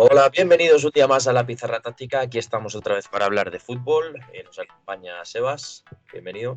Hola, bienvenidos un día más a la Pizarra Táctica. Aquí estamos otra vez para hablar de fútbol. Eh, nos acompaña Sebas. Bienvenido.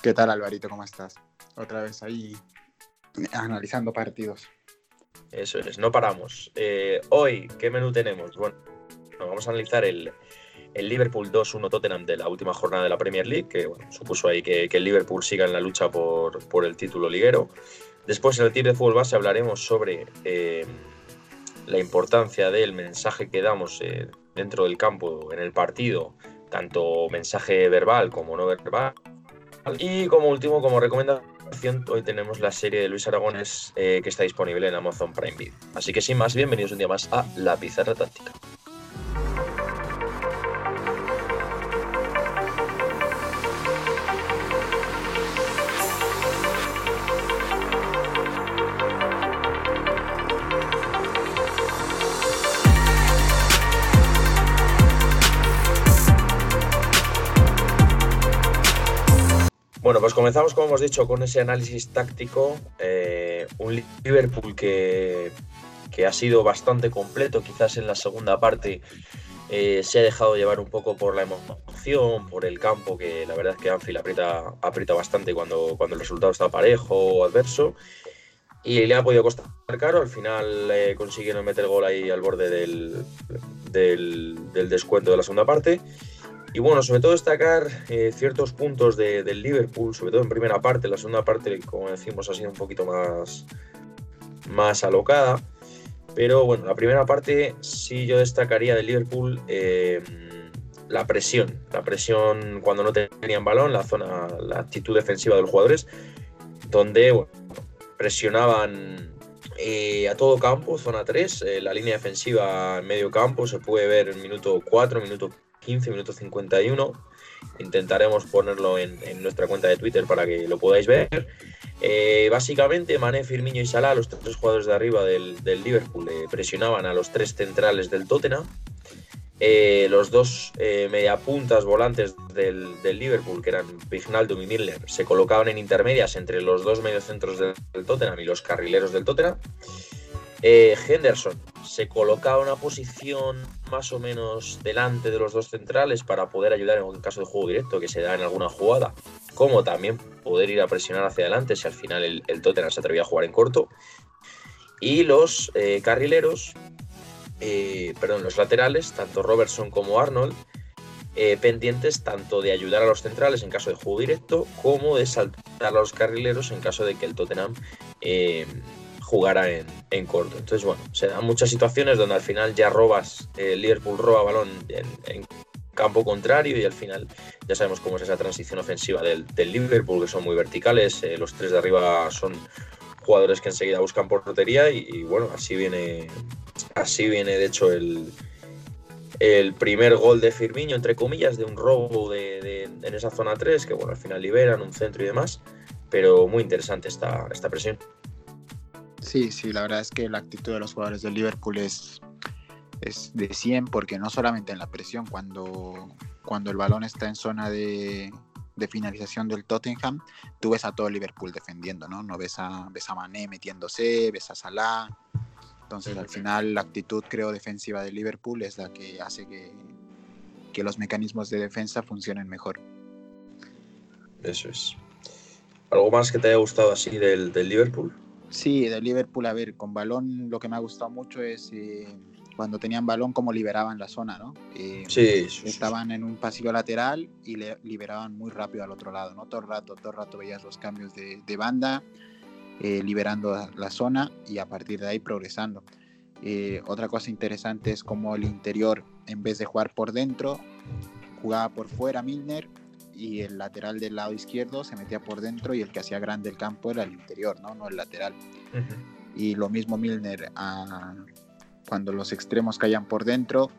¿Qué tal, Alvarito? ¿Cómo estás? Otra vez ahí analizando partidos. Eso es, no paramos. Eh, hoy, ¿qué menú tenemos? Bueno, vamos a analizar el, Liverpool 2-1 Tottenham de la última jornada de la Premier League, que supuso ahí que, el Liverpool siga en la lucha por, por el título liguero. Después, en el tip de fútbol base, hablaremos sobre eh, la importancia del mensaje que damos eh, dentro del campo, en el partido, tanto mensaje verbal como no verbal. Y como último, como recomendación, hoy tenemos la serie de Luis Aragones eh, que está disponible en Amazon Prime Video. Así que sin más, bienvenidos un día más a La Pizarra Táctica. Pues comenzamos, como hemos dicho, con ese análisis táctico. Eh, un Liverpool que, ha sido bastante completo, quizás en la segunda parte eh, se ha dejado llevar un poco por la emoción, por el campo, que la verdad es que Anfield aprieta, aprieta bastante cuando, cuando el resultado está parejo o adverso. Y le ha podido costar caro, al final eh, consiguieron meter gol ahí al borde del, del descuento de la segunda parte. Y bueno, sobre todo destacar eh, ciertos puntos del Liverpool, sobre todo en primera parte, la segunda parte, como decimos, ha sido un poquito más, más alocada. Pero bueno, la primera parte sí yo destacaría del Liverpool eh, la presión, la presión cuando no tenían balón, la zona, la actitud defensiva de los jugadores, donde presionaban eh, a todo campo, zona 3, la línea defensiva en medio campo, se puede ver en minuto 4, minuto 15 minutos 51. Intentaremos ponerlo en, nuestra cuenta de Twitter para que lo podáis ver. Eh, básicamente, Mané, Firmino y Salah, los tres jugadores de arriba del, Liverpool, eh, presionaban a los tres centrales del Tottenham. Eh, los dos mediapuntas volantes del, Liverpool, que eran Vignaldum y Milner, se colocaban en intermedias entre los dos mediocentros del, Tottenham y los carrileros del Tottenham. Henderson se colocaba en una posición más o menos delante de los dos centrales para poder ayudar en un caso de juego directo que se da en alguna jugada, como también poder ir a presionar hacia adelante si al final el, Tottenham se atrevía a jugar en corto. Y los eh, carrileros, eh, perdón, los laterales, tanto Robertson como Arnold, eh, pendientes tanto de ayudar a los centrales en caso de juego directo como de saltar a los carrileros en caso de que el Tottenham jugara en, corto. Entonces, bueno, se dan muchas situaciones donde al final ya robas, el Liverpool roba balón en, campo contrario y al final ya sabemos cómo es esa transición ofensiva del, Liverpool, que son muy verticales, eh, los tres de arriba son jugadores que enseguida buscan portería y, y, bueno, así viene, así viene de hecho el, el primer gol de Firmino, entre comillas, de un robo de, en esa zona 3, que bueno, al final liberan un centro y demás, pero muy interesante esta, esta presión. Sí, sí, la verdad es que la actitud de los jugadores del Liverpool es, es de 100 porque no solamente en la presión, cuando, cuando el balón está en zona de, finalización del Tottenham, tú ves a todo Liverpool defendiendo, ¿no? No ves a, ves a Mané metiéndose, ves a Salah. Entonces, al final, la actitud, creo, defensiva del Liverpool es la que hace que, que los mecanismos de defensa funcionen mejor. Eso es. ¿Algo más que te haya gustado así del, del Liverpool? Sí, de Liverpool, a ver, con balón lo que me ha gustado mucho es eh, cuando tenían balón cómo liberaban la zona, ¿no? Eh, sí, Estaban en un pasillo lateral y le liberaban muy rápido al otro lado, ¿no? Todo el rato, todo el rato veías los cambios de, banda, eh, liberando la zona y a partir de ahí progresando. otra cosa interesante es cómo el interior, en vez de jugar por dentro, jugaba por fuera Milner y el lateral del lado izquierdo se metía por dentro y el que hacía grande el campo era el interior, no, no el lateral. Y lo mismo Milner, ah, cuando los extremos caían por dentro,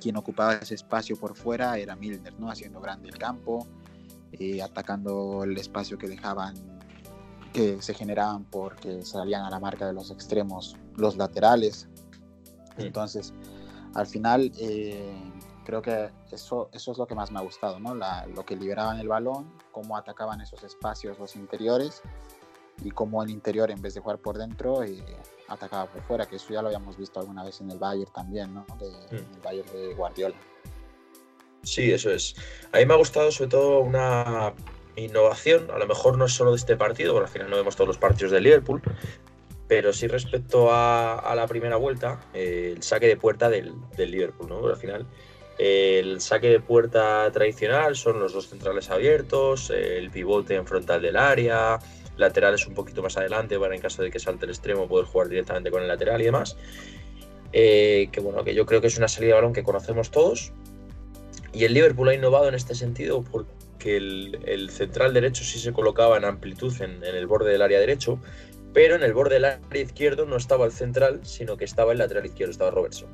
quien ocupaba ese espacio por fuera era Milner, ¿no? haciendo grande el campo, eh, atacando el espacio que dejaban, que se generaban porque salían a la marca de los extremos, los laterales. Entonces, al final, eh, creo que eso, eso es lo que más me ha gustado, ¿no? lo que liberaban el balón, cómo atacaban esos espacios los interiores y como el interior en vez de jugar por dentro eh, atacaba por fuera, que eso ya lo habíamos visto alguna vez en el Bayern también, ¿no? De, mm. el Bayern de Guardiola. Sí, eso es. A mí me ha gustado sobre todo una innovación, a lo mejor no es solo de este partido, porque al final no vemos todos los partidos del Liverpool, pero sí respecto a, la primera vuelta, eh, el saque de puerta del, Liverpool, ¿no? al final el saque de puerta tradicional son los dos centrales abiertos, el pivote en frontal del área, laterales un poquito más adelante para en caso de que salte el extremo poder jugar directamente con el lateral y demás. Eh, que bueno, que yo creo que es una salida de balón que conocemos todos. Y el Liverpool ha innovado en este sentido porque el, central derecho sí se colocaba en amplitud en, el borde del área derecho, pero en el borde del área izquierdo no estaba el central, sino que estaba el lateral izquierdo, estaba Robertson.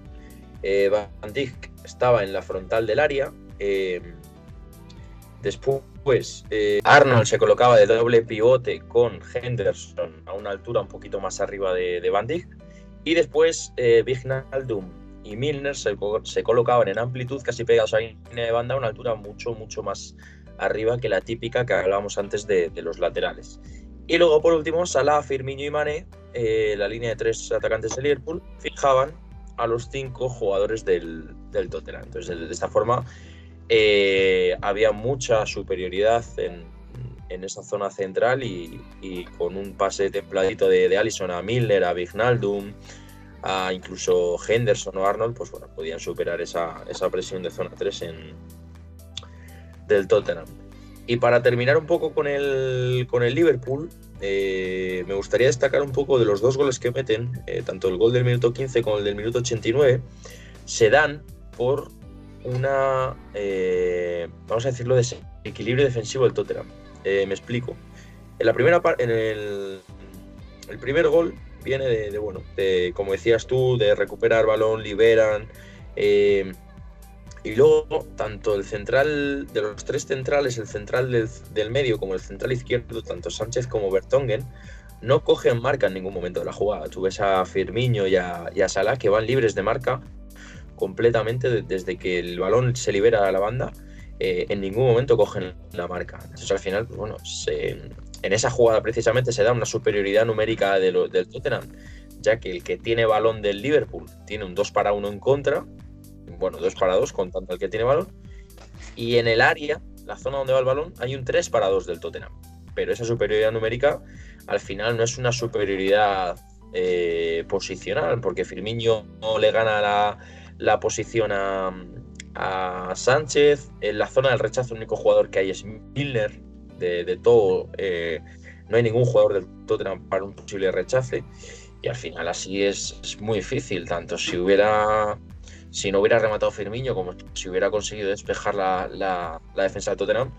Eh, Van Dijk estaba en la frontal del área. Eh, después, eh, Arnold se colocaba de doble pivote con Henderson a una altura un poquito más arriba de, Van Dijk. Y después, Vignaldum y Milner se, colocaban en amplitud casi pegados a la línea de banda a una altura mucho, mucho más arriba que la típica que hablábamos antes de, los laterales. Y luego, por último, Salah, Firmino y Mané, la línea de tres atacantes de Liverpool, fijaban a los cinco jugadores del, del Tottenham. Entonces, de, esta forma, eh, había mucha superioridad en, en, esa zona central y, con un pase templadito de, de Allison a Miller, a Vignaldum, a incluso Henderson o Arnold, pues bueno, podían superar esa, esa presión de zona 3 en, del Tottenham. Y para terminar un poco con el, con el Liverpool, eh, me gustaría destacar un poco de los dos goles que meten, eh, tanto el gol del minuto 15 como el del minuto 89, se dan por una, eh, vamos a decirlo, desequilibrio defensivo del Tottenham. me explico. En la primera en el, el, primer gol viene de, bueno, de, como decías tú, de recuperar balón, liberan, y luego, tanto el central, de los tres centrales, el central del, medio como el central izquierdo, tanto Sánchez como Bertongen, no cogen marca en ningún momento de la jugada. Tú ves a Firmino y a, y Salah que van libres de marca completamente desde que el balón se libera a la banda. Eh, en ningún momento cogen la marca. Entonces, al final, pues bueno, en esa jugada precisamente se da una superioridad numérica de del Tottenham, ya que el que tiene balón del Liverpool tiene un 2 para 1 en contra bueno, dos para dos, contando el que tiene balón. Y en el área, la zona donde va el balón, hay un 3 para 2 del Tottenham. Pero esa superioridad numérica al final no es una superioridad eh, posicional, porque Firmino no le gana la, posición a, Sánchez. En la zona del rechazo, el único jugador que hay es Milner. De, todo, eh, no hay ningún jugador del Tottenham para un posible rechace. Y al final así es, es muy difícil, tanto si hubiera si no hubiera rematado Firmino, como si hubiera conseguido despejar la, defensa de Tottenham,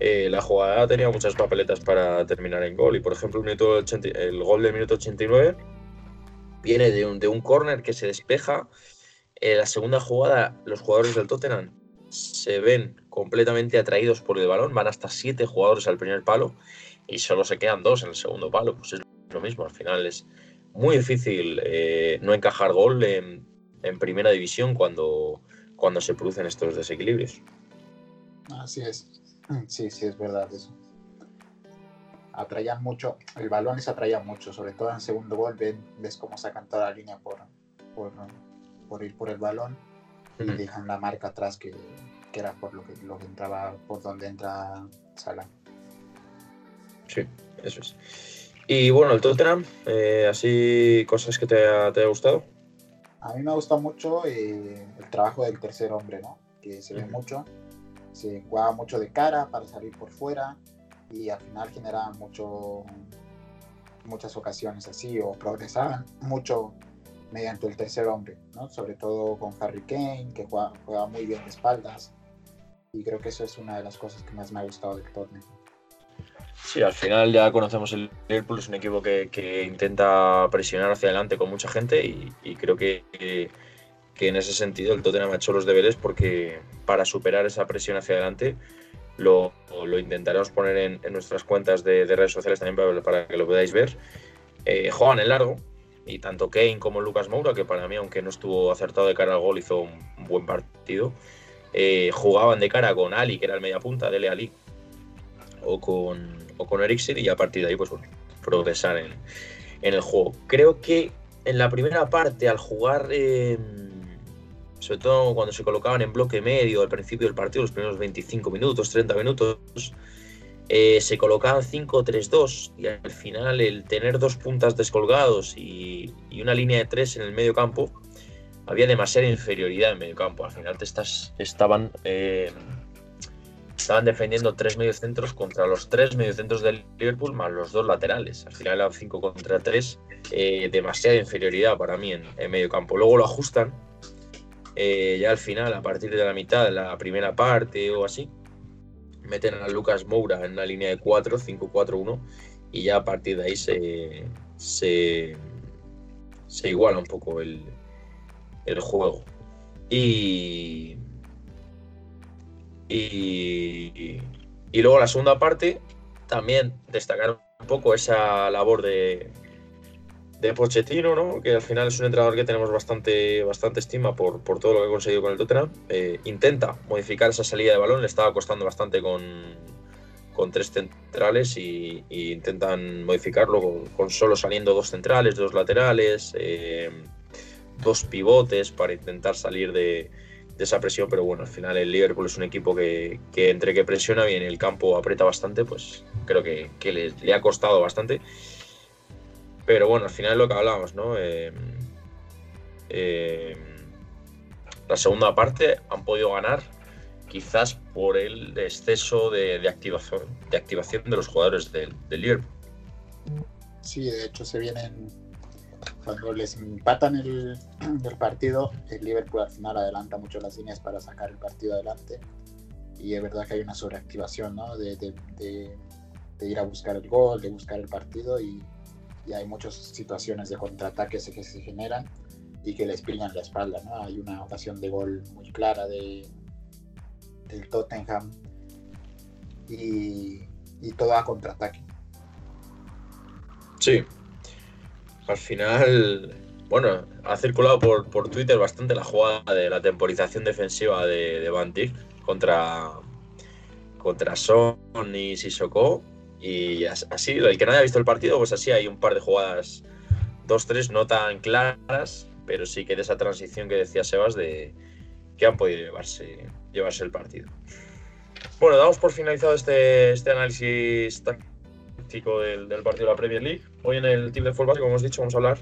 eh, la jugada tenía muchas papeletas para terminar en gol. Y por ejemplo, el, gol del minuto 89 viene de un, de un córner que se despeja. En la segunda jugada, los jugadores del Tottenham se ven completamente atraídos por el balón, van hasta siete jugadores al primer palo y solo se quedan dos en el segundo palo. Pues es lo mismo, al final es muy difícil eh, no encajar gol en, en primera división cuando, cuando se producen estos desequilibrios. Así es, sí, sí, es verdad eso. Atraían mucho, el balón les atraía mucho, sobre todo en segundo gol, ves cómo sacan toda la línea por, por, ir por el balón y dejan la marca atrás que, era por lo que, lo que entraba, por donde entra Salah. Sí, eso es. Y bueno, el Tottenham, eh, así cosas que te, te haya gustado. A mí me gusta mucho eh, el trabajo del tercer hombre, ¿no? Que se ve mucho, se juega mucho de cara para salir por fuera y al final generaban mucho, muchas ocasiones así o progresaban mucho mediante el tercer hombre, ¿no? Sobre todo con Harry Kane, que juega, juega muy bien de espaldas y creo que eso es una de las cosas que más me ha gustado del torneo. Sí, al final ya conocemos el Liverpool, es un equipo que, intenta presionar hacia adelante con mucha gente y, creo que, en ese sentido el Tottenham ha hecho los deberes porque para superar esa presión hacia adelante lo, intentaremos poner en, nuestras cuentas de, redes sociales también para, que lo podáis ver. Eh, juegan en largo y tanto Kane como Lucas Moura, que para mí, aunque no estuvo acertado de cara al gol, hizo un, buen partido, eh, jugaban de cara con Ali, que era el media punta, Dele Ali, o con, o con Eriksen y a partir de ahí pues, bueno, progresar en, el juego. Creo que en la primera parte, al jugar, em, sobre todo cuando se colocaban en bloque medio al principio del partido, los primeros 25 minutos, 30 minutos, eh, se colocaban 5-3-2 y al final el tener dos puntas descolgados y, una línea de tres en el medio campo, había demasiada inferioridad en medio campo. Al final te estás, estaban, eh, estaban defendiendo tres mediocentros contra los tres mediocentros del Liverpool más los dos laterales. Al final eran 5 contra 3, eh, demasiada inferioridad para mí en, en medio campo. Luego lo ajustan ya al final, a partir de la mitad la primera parte o así meten a Lucas Moura en una línea de 4, 5-4-1 y ya a partir de ahí se, se, iguala un poco el, juego. Y, y, y luego la segunda parte, también destacar un poco esa labor de, de Pochettino, ¿no? que al final es un entrenador que tenemos bastante, bastante estima por, por todo lo que ha conseguido con el Tottenham. Eh, intenta modificar esa salida de balón, le estaba costando bastante con, con tres centrales y, intentan modificarlo con, solo saliendo dos centrales, dos laterales, eh, dos pivotes para intentar salir de, esa presión, pero bueno, al final el Liverpool es un equipo que, entre que presiona bien el campo aprieta bastante, pues creo que, le ha costado bastante. Pero bueno, al final es lo que hablábamos, ¿no? Eh, eh, la segunda parte han podido ganar quizás por el exceso de, activación, de activación de los jugadores del, Liverpool. Sí, de hecho se vienen, cuando les empatan el, partido, el Liverpool al final adelanta mucho las líneas para sacar el partido adelante y es verdad que hay una sobreactivación, ¿no? de, ir a buscar el gol, de buscar el partido y, hay muchas situaciones de contraataques que se generan y que les pillan la espalda. ¿no? Hay una ocasión de gol muy clara de, del Tottenham y todo a contraataque. Sí, al final, bueno, ha circulado por, por Twitter bastante la jugada de la temporización defensiva de, de Van Dijk contra, contra Son y Sissoko y así, el que no haya visto el partido, pues así hay un par de jugadas, dos, tres, no tan claras, pero sí que de esa transición que decía Sebas de que han podido llevarse, llevarse el partido. Bueno, damos por finalizado este, este análisis táctico del, partido de la Premier League. Hoy en el Team de Fútbol como hemos dicho, vamos a hablar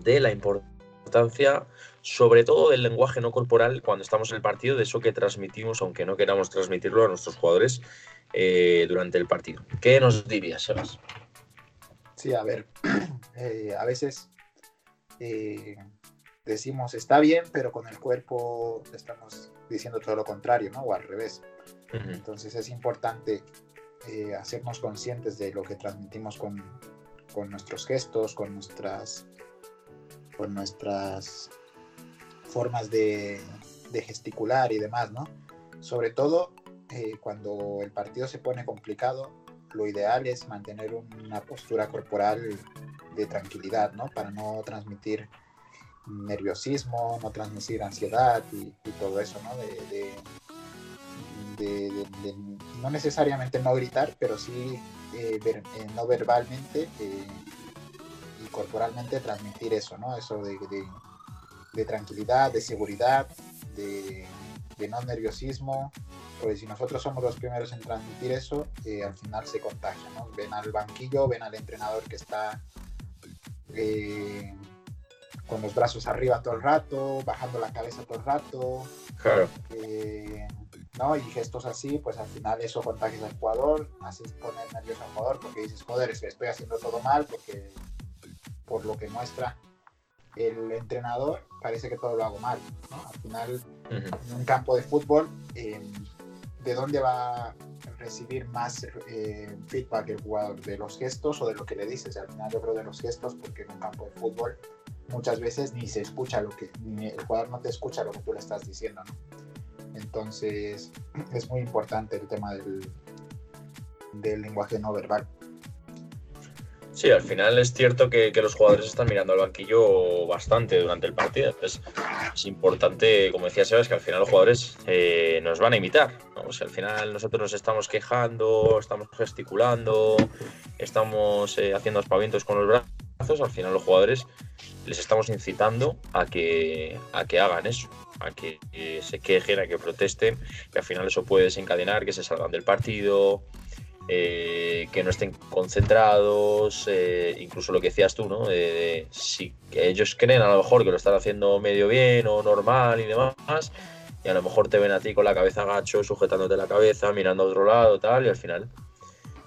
de la importancia, sobre todo del lenguaje no corporal cuando estamos en el partido, de eso que transmitimos, aunque no queramos transmitirlo a nuestros jugadores eh, durante el partido. ¿Qué nos dirías, Sebas? Sí, a ver, eh, a veces eh, decimos está bien, pero con el cuerpo estamos diciendo todo lo contrario, ¿no? O al revés. Entonces es importante hacernos conscientes de lo que transmitimos con, con nuestros gestos, con nuestras, con nuestras formas de, de gesticular y demás, ¿no? Sobre todo eh, cuando el partido se pone complicado, lo ideal es mantener una postura corporal de tranquilidad, ¿no? Para no transmitir nerviosismo, no transmitir ansiedad y, todo eso, ¿no? De, no necesariamente no gritar, pero sí eh, eh, no verbalmente y corporalmente transmitir eso, ¿no? Eso de, tranquilidad, de seguridad, de, no nerviosismo, porque si nosotros somos los primeros en transmitir eso, eh, al final se contagia, ¿no? Ven al banquillo, ven al entrenador que está eh, con los brazos arriba todo el rato, bajando la cabeza todo el rato. Claro. Eh, ¿no? Y gestos así, pues al final eso contagia al jugador, haces poner nervioso al jugador porque dices, joder, estoy haciendo todo mal, porque por lo que muestra el entrenador parece que todo lo hago mal. ¿no? Al final, en un campo de fútbol, de dónde va a recibir más eh, feedback el jugador, de los gestos o de lo que le dices. Al final yo creo de los gestos porque en un campo de fútbol muchas veces ni se escucha lo que, ni el jugador no te escucha lo que tú le estás diciendo, Entonces es muy importante el tema del, del lenguaje no verbal. Sí, al final es cierto que, los jugadores están mirando al banquillo bastante durante el partido. Entonces es importante, como decía Sebas, que al final los jugadores eh, nos van a imitar. Si al final nosotros nos estamos quejando, estamos gesticulando, estamos eh, haciendo aspavientos con los brazos, al final los jugadores les estamos incitando a que, a que hagan eso, a que se quejen, a que protesten, que al final eso puede desencadenar que se salgan del partido, eh, que no estén concentrados, eh, incluso lo que decías tú, ¿no? si ellos creen a lo mejor que lo están haciendo medio bien o normal y demás, y a lo mejor te ven a ti con la cabeza gacho, sujetándote la cabeza, mirando a otro lado, tal, y al final,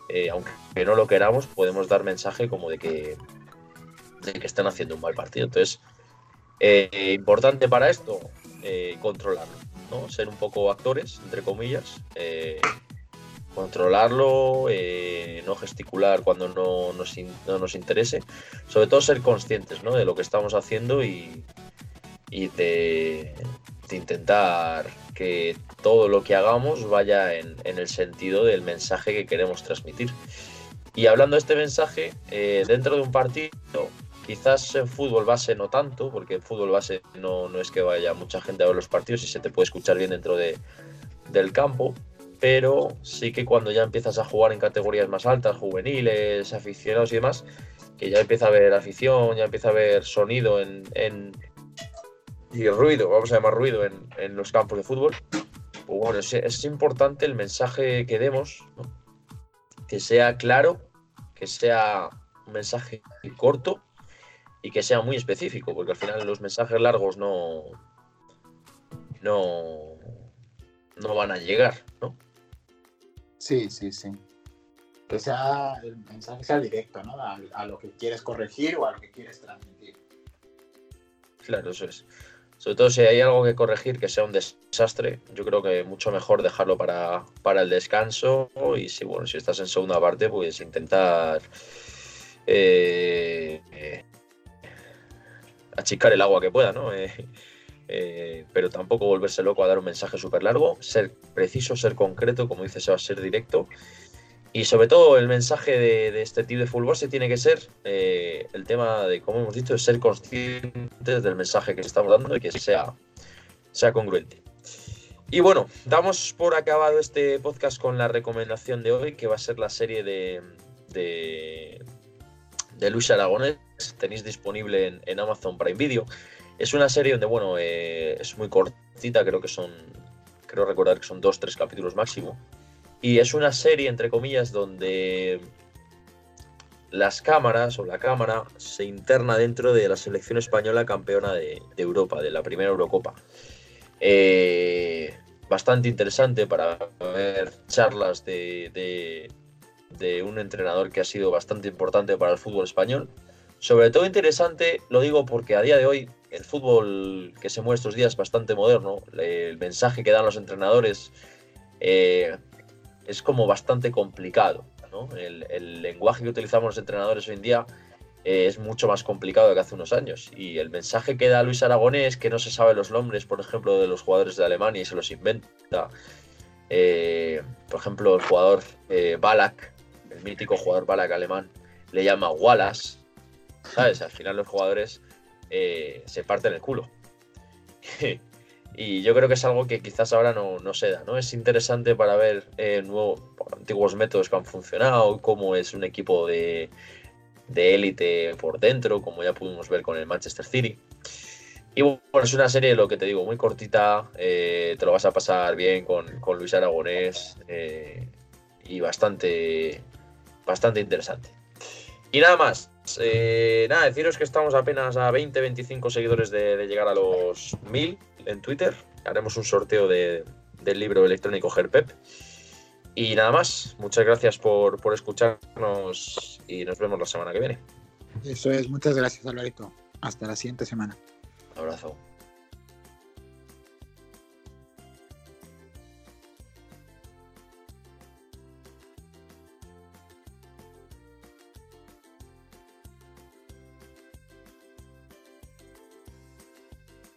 eh, aunque no lo queramos, podemos dar mensaje como de que, de que están haciendo un mal partido. Entonces, importante para esto, controlarlo, ¿no? Ser un poco actores, entre comillas controlarlo, eh, no gesticular cuando no nos, no nos, interese, sobre todo ser conscientes ¿no? de lo que estamos haciendo y, y de, intentar que todo lo que hagamos vaya en, el sentido del mensaje que queremos transmitir. Y hablando de este mensaje, eh, dentro de un partido, quizás en fútbol base no tanto, porque en fútbol base no, no es que vaya mucha gente a ver los partidos y se te puede escuchar bien dentro de, del campo, pero sí que cuando ya empiezas a jugar en categorías más altas, juveniles, aficionados y demás, que ya empieza a haber afición, ya empieza a haber sonido en, y ruido, vamos a llamar ruido en, los campos de fútbol, pues bueno, es, importante el mensaje que demos, que sea claro, que sea un mensaje corto y que sea muy específico, porque al final los mensajes largos no, no, no van a llegar, ¿no? Sí, sí, sí. Que sea el mensaje sea directo, ¿no? A, lo que quieres corregir o a lo que quieres transmitir. Claro, eso es. Sobre todo si hay algo que corregir que sea un desastre, yo creo que mucho mejor dejarlo para, el descanso y si bueno, si estás en segunda parte, pues intentar eh, achicar el agua que pueda, ¿no? Eh, eh, pero tampoco volverse loco a dar un mensaje súper largo, ser preciso, ser concreto, como dice va a ser directo. Y sobre todo el mensaje de, este tipo de fútbol se tiene que ser eh, el tema de, como hemos dicho, ser conscientes del mensaje que estamos dando y que sea, sea congruente. Y bueno, damos por acabado este podcast con la recomendación de hoy, que va a ser la serie de, de, de Luis Aragonés. Tenéis disponible en, en Amazon Prime Video. Es una serie donde, bueno, eh, es muy cortita, creo que son, creo recordar que son dos, tres capítulos máximo. Y es una serie, entre comillas, donde las cámaras o la cámara se interna dentro de la selección española campeona de, Europa, de la primera Eurocopa. Eh, bastante interesante para ver charlas de, de, un entrenador que ha sido bastante importante para el fútbol español. Sobre todo interesante, lo digo porque a día de hoy el fútbol que se mueve estos días es bastante moderno. El mensaje que dan los entrenadores eh, es como bastante complicado. El, lenguaje que utilizamos los entrenadores hoy en día eh, es mucho más complicado que hace unos años. Y el mensaje que da Luis Aragonés, que no se sabe los nombres, por ejemplo, de los jugadores de Alemania y se los inventa. Eh, por ejemplo, el jugador Balak, mítico jugador Balak alemán, le llama Wallace. ¿Sabes? Al final los jugadores eh, se se en el culo. y yo creo que es algo que quizás ahora no, se da, ¿no? Es interesante para ver eh, nuevos, antiguos métodos que han funcionado, cómo es un equipo de élite por dentro, como ya pudimos ver con el Manchester City. Y bueno, es una serie, lo que te digo, muy cortita, eh, te lo vas a pasar bien con, Luis Aragonés y bastante, bastante interesante. Y nada más, eh, nada, deciros que estamos apenas a 20, 25 seguidores de, llegar a los 1000 en Twitter. Haremos un sorteo del libro electrónico Gerpep. Y nada más, muchas gracias por, por escucharnos y nos vemos la semana que viene. Eso es, muchas gracias, Alvarito. Hasta la siguiente semana. Un abrazo.